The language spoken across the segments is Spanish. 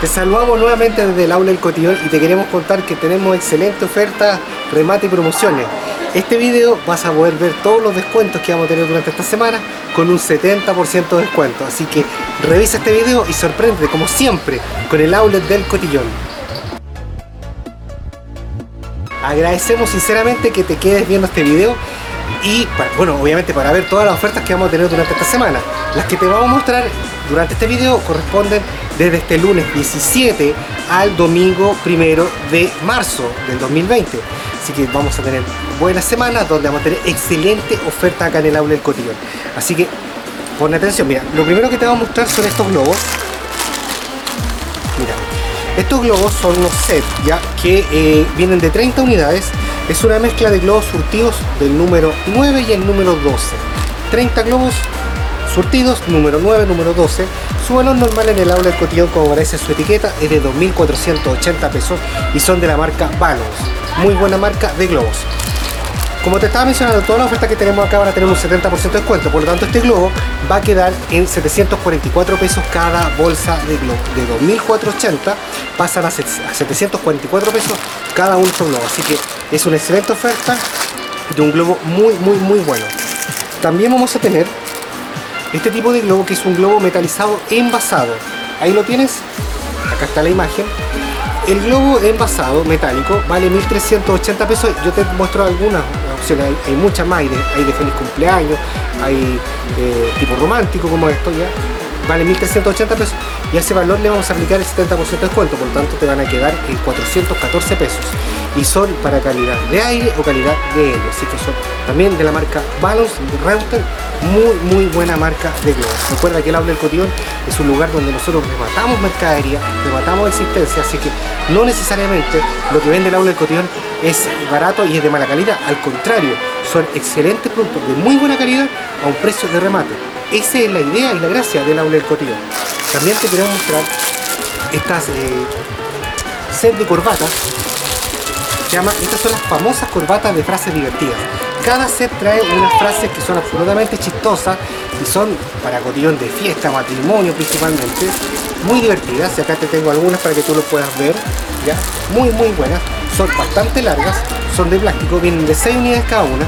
Te saludamos nuevamente desde el aula del cotillón y te queremos contar que tenemos excelente oferta, remate y promociones. Este video vas a poder ver todos los descuentos que vamos a tener durante esta semana con un 70% de descuento. Así que revisa este video y sorprende como siempre con el outlet del cotillón. Agradecemos sinceramente que te quedes viendo este video y bueno, obviamente para ver todas las ofertas que vamos a tener durante esta semana. Las que te vamos a mostrar durante este video corresponden desde este lunes 17 al domingo 1 de marzo del 2020. Así que vamos a tener buenas semanas donde vamos a tener excelente oferta acá en el aula del cotillón. Así que pon atención, mira, lo primero que te vamos a mostrar son estos globos. Mira, estos globos son unos sets ya que eh, vienen de 30 unidades es una mezcla de globos surtidos del número 9 y el número 12. 30 globos surtidos, número 9, número 12. Su valor normal en el aula del cotillón, como aparece su etiqueta, es de 2.480 pesos y son de la marca Balance. Muy buena marca de globos. Como te estaba mencionando, todas las ofertas que tenemos acá van a tener un 70% de descuento, por lo tanto este globo va a quedar en 744 pesos cada bolsa de globo. De 2.480 pasan a 744 pesos cada estos globos, así que es una excelente oferta de un globo muy muy muy bueno. También vamos a tener este tipo de globo que es un globo metalizado envasado. Ahí lo tienes, acá está la imagen el globo envasado metálico vale 1380 pesos. Yo te muestro algunas hay, muchas más, hay de, feliz cumpleaños, hay eh, tipo romántico como esto ya. Vale 1380 pesos. Y a ese valor le vamos a aplicar el 70% de descuento, por lo tanto te van a quedar en 414 pesos. Y son para calidad de aire o calidad de helio, así que son también de la marca Balance Router, muy muy buena marca de globos. Recuerda que el aula del cotillón es un lugar donde nosotros rematamos mercadería, rematamos existencia, así que no necesariamente lo que vende el aula del cotillón es barato y es de mala calidad, al contrario, son excelentes productos de muy buena calidad a un precio de remate. Esa es la idea y la gracia del aula del cotillón. También te queremos mostrar estas eh, de corbatas llama, estas son las famosas corbatas de frases divertidas. Cada set trae unas frases que son absolutamente chistosas y son para cotillón de fiesta, matrimonio principalmente, muy divertidas. Y acá te tengo algunas para que tú lo puedas ver, ya, muy muy buenas. Son bastante largas, son de plástico, vienen de 6 unidades cada una,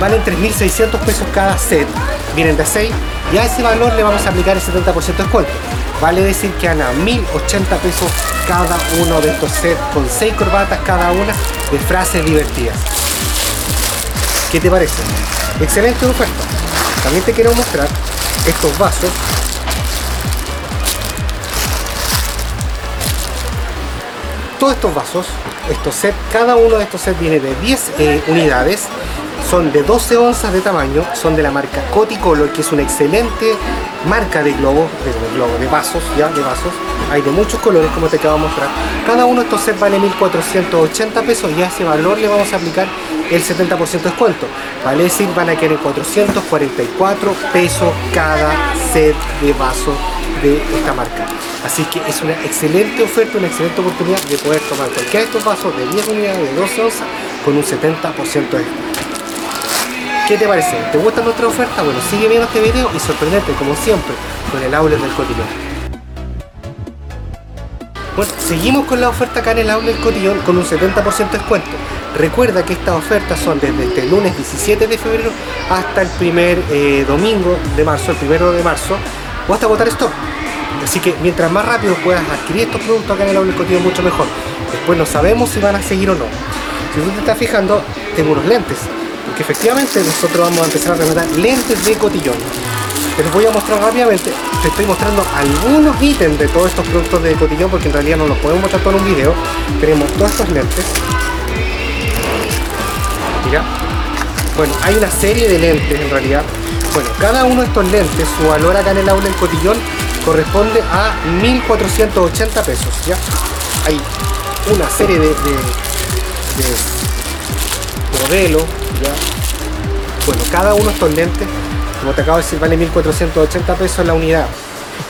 valen 3.600 pesos cada set, vienen de 6 y a ese valor le vamos a aplicar el 70% de descuento. Vale decir que a 1080 pesos cada uno de estos sets con 6 corbatas cada una de frases divertidas. ¿Qué te parece? Excelente oferta. También te quiero mostrar estos vasos. Todos estos vasos, estos sets, cada uno de estos sets viene de 10 eh, unidades son de 12 onzas de tamaño, son de la marca Coticolor, que es una excelente marca de globos, de, de vasos, ya, de vasos. Hay de muchos colores, como te acabo de mostrar. Cada uno de estos sets vale 1.480 pesos y a ese valor le vamos a aplicar el 70% de descuento. Vale decir, van a quedar 444 pesos cada set de vasos de esta marca. Así que es una excelente oferta, una excelente oportunidad de poder tomar cualquiera de estos vasos de 10 unidades de 12 onzas con un 70% de descuento. ¿Qué te parece? ¿Te gusta nuestra oferta? Bueno, sigue viendo este video y sorprendete como siempre con el aula del cotillón. Bueno, seguimos con la oferta acá en el del cotillón con un 70% de descuento. Recuerda que estas ofertas son desde este lunes 17 de febrero hasta el primer eh, domingo de marzo, el primero de marzo, o hasta votar stop. Así que mientras más rápido puedas adquirir estos productos acá en el del cotillón, mucho mejor. Después no sabemos si van a seguir o no. Si tú te estás fijando, tengo unos lentes que efectivamente nosotros vamos a empezar a rematar lentes de cotillón. Los voy a mostrar rápidamente. Te estoy mostrando algunos ítems de todos estos productos de cotillón porque en realidad no los podemos mostrar todo en un video. Tenemos todos estos lentes. Mira. Bueno, hay una serie de lentes en realidad. Bueno, cada uno de estos lentes, su valor acá en el aula del cotillón corresponde a 1480 pesos. ¿ya? Hay una serie de, de modelos bueno, cada uno de estos lentes, como te acabo de decir, vale 1.480 pesos la unidad.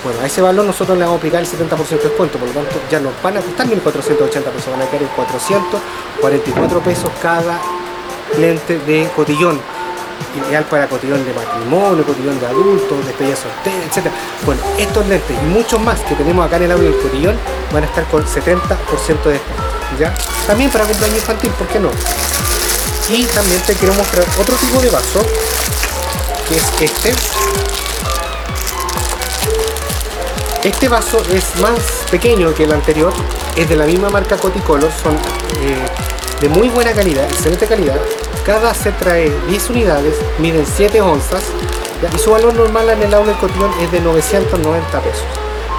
Bueno, a ese valor nosotros le vamos a aplicar el 70% de descuento, por lo tanto ya nos van a costar 1.480 pesos, van a caer en 444 pesos cada lente de cotillón. ideal para cotillón de matrimonio, cotillón de adultos, despedida soltera, etc. Bueno, estos lentes y muchos más que tenemos acá en el audio del cotillón van a estar con 70% de descuento. ¿ya? También para cumpleaños infantil, ¿por qué no? Y también te quiero mostrar otro tipo de vaso, que es este. Este vaso es más pequeño que el anterior, es de la misma marca Coticolor, son eh, de muy buena calidad, excelente calidad. Cada set trae 10 unidades, miden 7 onzas y su valor normal en el del cotillón es de 990 pesos.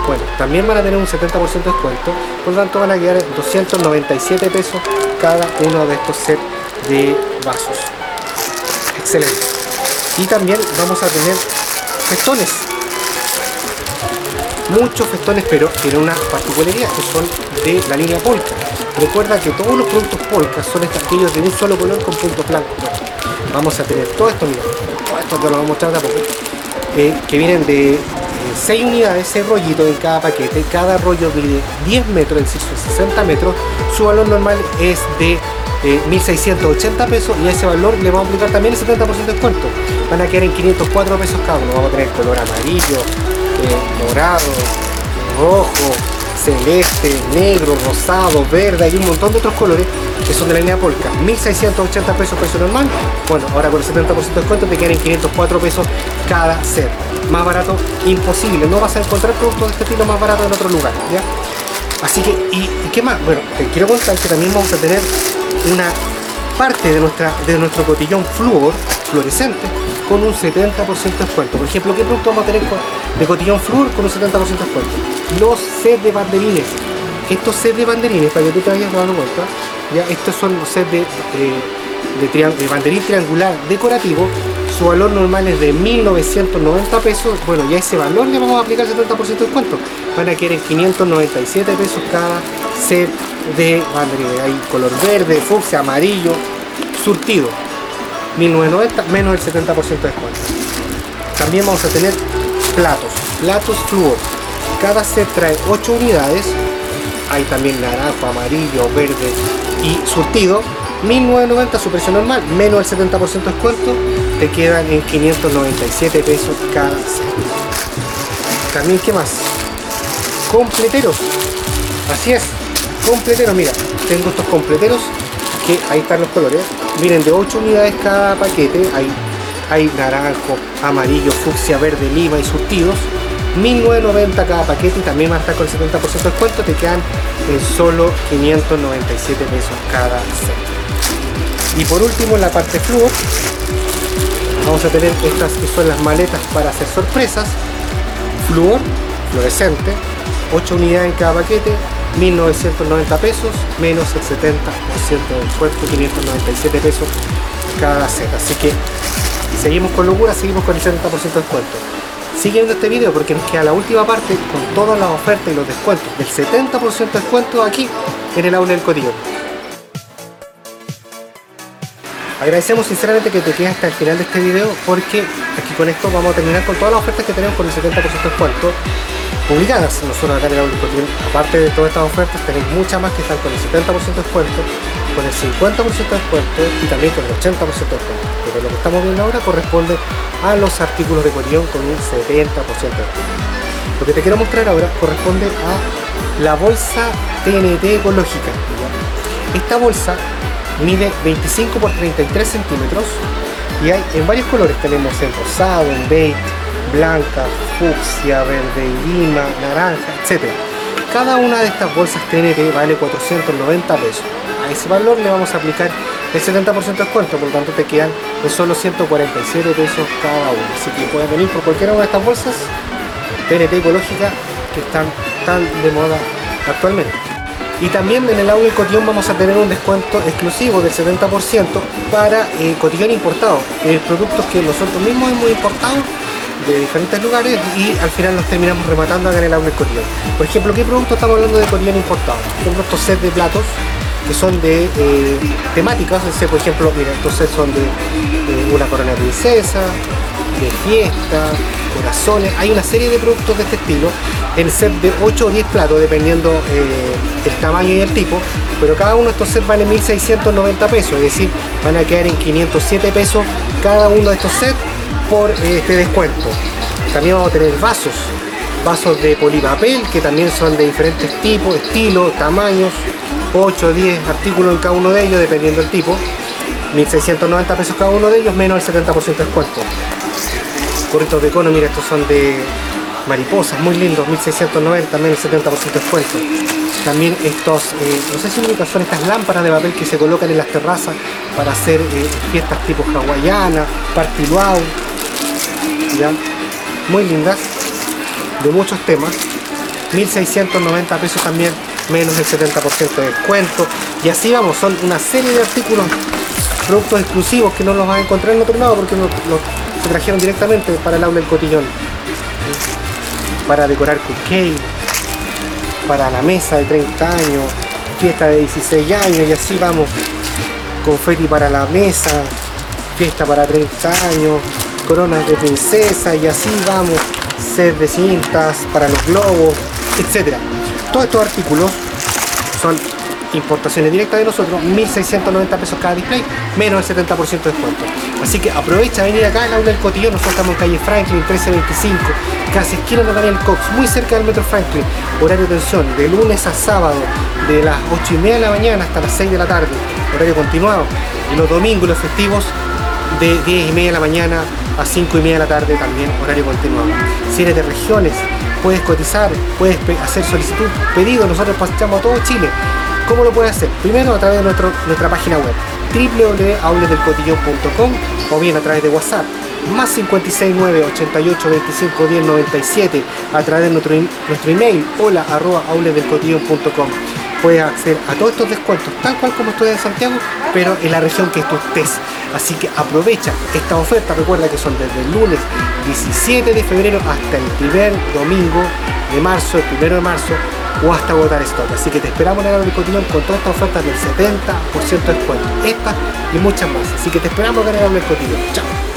Bueno, también van a tener un 70% de descuento, por lo tanto van a quedar 297 pesos cada uno de estos sets de vasos. Excelente. Y también vamos a tener festones. Muchos festones, pero tiene una particularidad que son de la línea Polka. Recuerda que todos los productos Polka son aquellos de un solo color con puntos blancos. vamos a tener todo esto, mira, todo esto te lo vamos a mostrar de eh, que vienen de 6 unidades, 6 rollitos en cada paquete. Cada rollo mide 10 metros, es decir, 60 metros. Su valor normal es de 1.680 eh, pesos y a ese valor le vamos a aplicar también el 70% de descuento. Van a quedar en 504 pesos cada uno. Vamos a tener color amarillo, eh, morado, rojo, celeste, negro, rosado, verde, hay un montón de otros colores que son de la línea Polka. 1.680 pesos precio normal. Bueno, ahora con el 70% de descuento te quedan en 504 pesos cada set. Más barato, imposible. No vas a encontrar productos de este estilo más barato en otro lugar. ¿ya? Así que, ¿y, qué más? Bueno, te quiero contar que también vamos a tener una parte de, nuestra, de nuestro cotillón flúor fluorescente con un 70% de descuento. Por ejemplo, ¿qué producto vamos a tener de cotillón flúor con un 70% de descuento? Los sets de banderines. Estos sets de banderines, para que tú te vayas dando cuenta, ya estos son los sets de, de, de banderín triangular decorativo. Su valor normal es de 1.990 pesos. Bueno, ya ese valor le vamos a aplicar 70% de descuento. Van a quedar en 597 pesos cada set de banderines. Hay color verde, fucsia, amarillo, surtido 1990 menos el 70% de descuento. También vamos a tener platos, platos fluor. Cada set trae 8 unidades. Hay también naranjo, amarillo, verde y surtido. 1990 su precio normal, menos el 70% de descuento, te quedan en 597 pesos cada set. También, ¿qué más? Completeros. Así es, completeros. Mira, tengo estos completeros que ahí están los colores Miren, de 8 unidades cada paquete, hay, hay naranjo, amarillo, fucsia, verde, lima y surtidos. 1990 cada paquete y también va a estar con el 70% de descuento, te quedan en solo 597 pesos cada set. Y por último en la parte flúor, vamos a tener estas que son las maletas para hacer sorpresas. Flúor, fluorescente, 8 unidades en cada paquete, 1990 pesos menos el 70% del descuento, 597 pesos cada set. Así que seguimos con locura, seguimos con el 70% de descuento. Sigue viendo este video porque nos queda la última parte con todas las ofertas y los descuentos del 70% de descuento aquí en el aula del cotillón. Agradecemos sinceramente que te quedes hasta el final de este video porque aquí con esto vamos a terminar con todas las ofertas que tenemos con el 70% de descuento publicadas. Nosotros acá en el aparte de todas estas ofertas, tenemos muchas más que están con el 70% de descuento, con el 50% de descuento y también con el 80% de descuento. Pero lo que estamos viendo ahora corresponde a los artículos de cotillón con un 70% de descuento. Lo que te quiero mostrar ahora corresponde a la bolsa TNT ecológica. Esta bolsa mide 25 por 33 centímetros y hay en varios colores. Tenemos en rosado, en beige, blanca, fucsia, verde, lima, naranja, etc. Cada una de estas bolsas TNT vale 490 pesos. A ese valor le vamos a aplicar el 70% de descuento, por lo tanto te quedan de solo 147 pesos cada una. Así que puedes venir por cualquiera de estas bolsas TNT ecológica que están tan de moda actualmente. Y también en el audio cotillón vamos a tener un descuento exclusivo del 70% para eh, cotillón importado, eh, productos que nosotros mismos hemos importado de diferentes lugares y al final nos terminamos rematando acá en el del cotillón. Por ejemplo, ¿qué producto estamos hablando de cotillón importado? Por ejemplo, estos sets de platos que son de eh, temáticas, por ejemplo, mira, estos sets son de, una corona princesa, de fiesta, corazones, hay una serie de productos de este estilo en set de 8 o 10 platos, dependiendo eh, el tamaño y el tipo, pero cada uno de estos sets vale 1.690 pesos, es decir, van a quedar en 507 pesos cada uno de estos sets por eh, este descuento. También vamos a tener vasos, vasos de polipapel que también son de diferentes tipos, estilos, tamaños, 8 o 10 artículos en cada uno de ellos, dependiendo del tipo. 1.690 pesos cada uno de ellos, menos el 70% de descuento. Corritos de cono, mira, estos son de mariposas, muy lindos, 1690, menos 70% de descuento. También estos, eh, no sé si son estas lámparas de papel que se colocan en las terrazas para hacer eh, fiestas tipo hawaiana, party ¿ya? muy lindas, de muchos temas. 1690 pesos también, menos el 70% de descuento. Y así vamos, son una serie de artículos, productos exclusivos que no los vas a encontrar en otro lado porque los, se trajeron directamente para el aula del cotillón para decorar cupcake, para la mesa de 30 años, fiesta de 16 años y así vamos. Confeti para la mesa, fiesta para 30 años, coronas de princesa y así vamos. Set de cintas para los globos, etc. Todos estos artículos son importaciones directas de nosotros, 1.690 pesos cada display, menos el 70% de descuento. Así que aprovecha a venir acá al aula del cotillón, nosotros estamos en calle Franklin 1325, casi esquina de Daniel Cox, muy cerca del metro Franklin, horario de atención, de lunes a sábado, de las 8 y media de la mañana hasta las 6 de la tarde, horario continuado, y los domingos los festivos de 10 y media de la mañana a 5 y media de la tarde también horario continuado. Si eres de regiones, puedes cotizar, puedes hacer solicitud, pedido, nosotros pasamos a todo Chile. ¿Cómo lo puedes hacer? Primero a través de nuestra página web www.aulesdelcotillón.com o bien a través de WhatsApp más 569 88 25 10 97 a través de nuestro, nuestro email hola arroba aulesdelcotillón.com puedes acceder a todos estos descuentos tal cual como estoy en Santiago pero en la región que tú estés. Así que aprovecha esta oferta. Recuerda que son desde el lunes 17 de febrero hasta el primer domingo de marzo el primero de marzo o hasta agotar stock. Así que te esperamos en el Cotillón con todas estas ofertas del 70% de descuento. Estas y muchas más. Así que te esperamos en el Cotillón. Chao.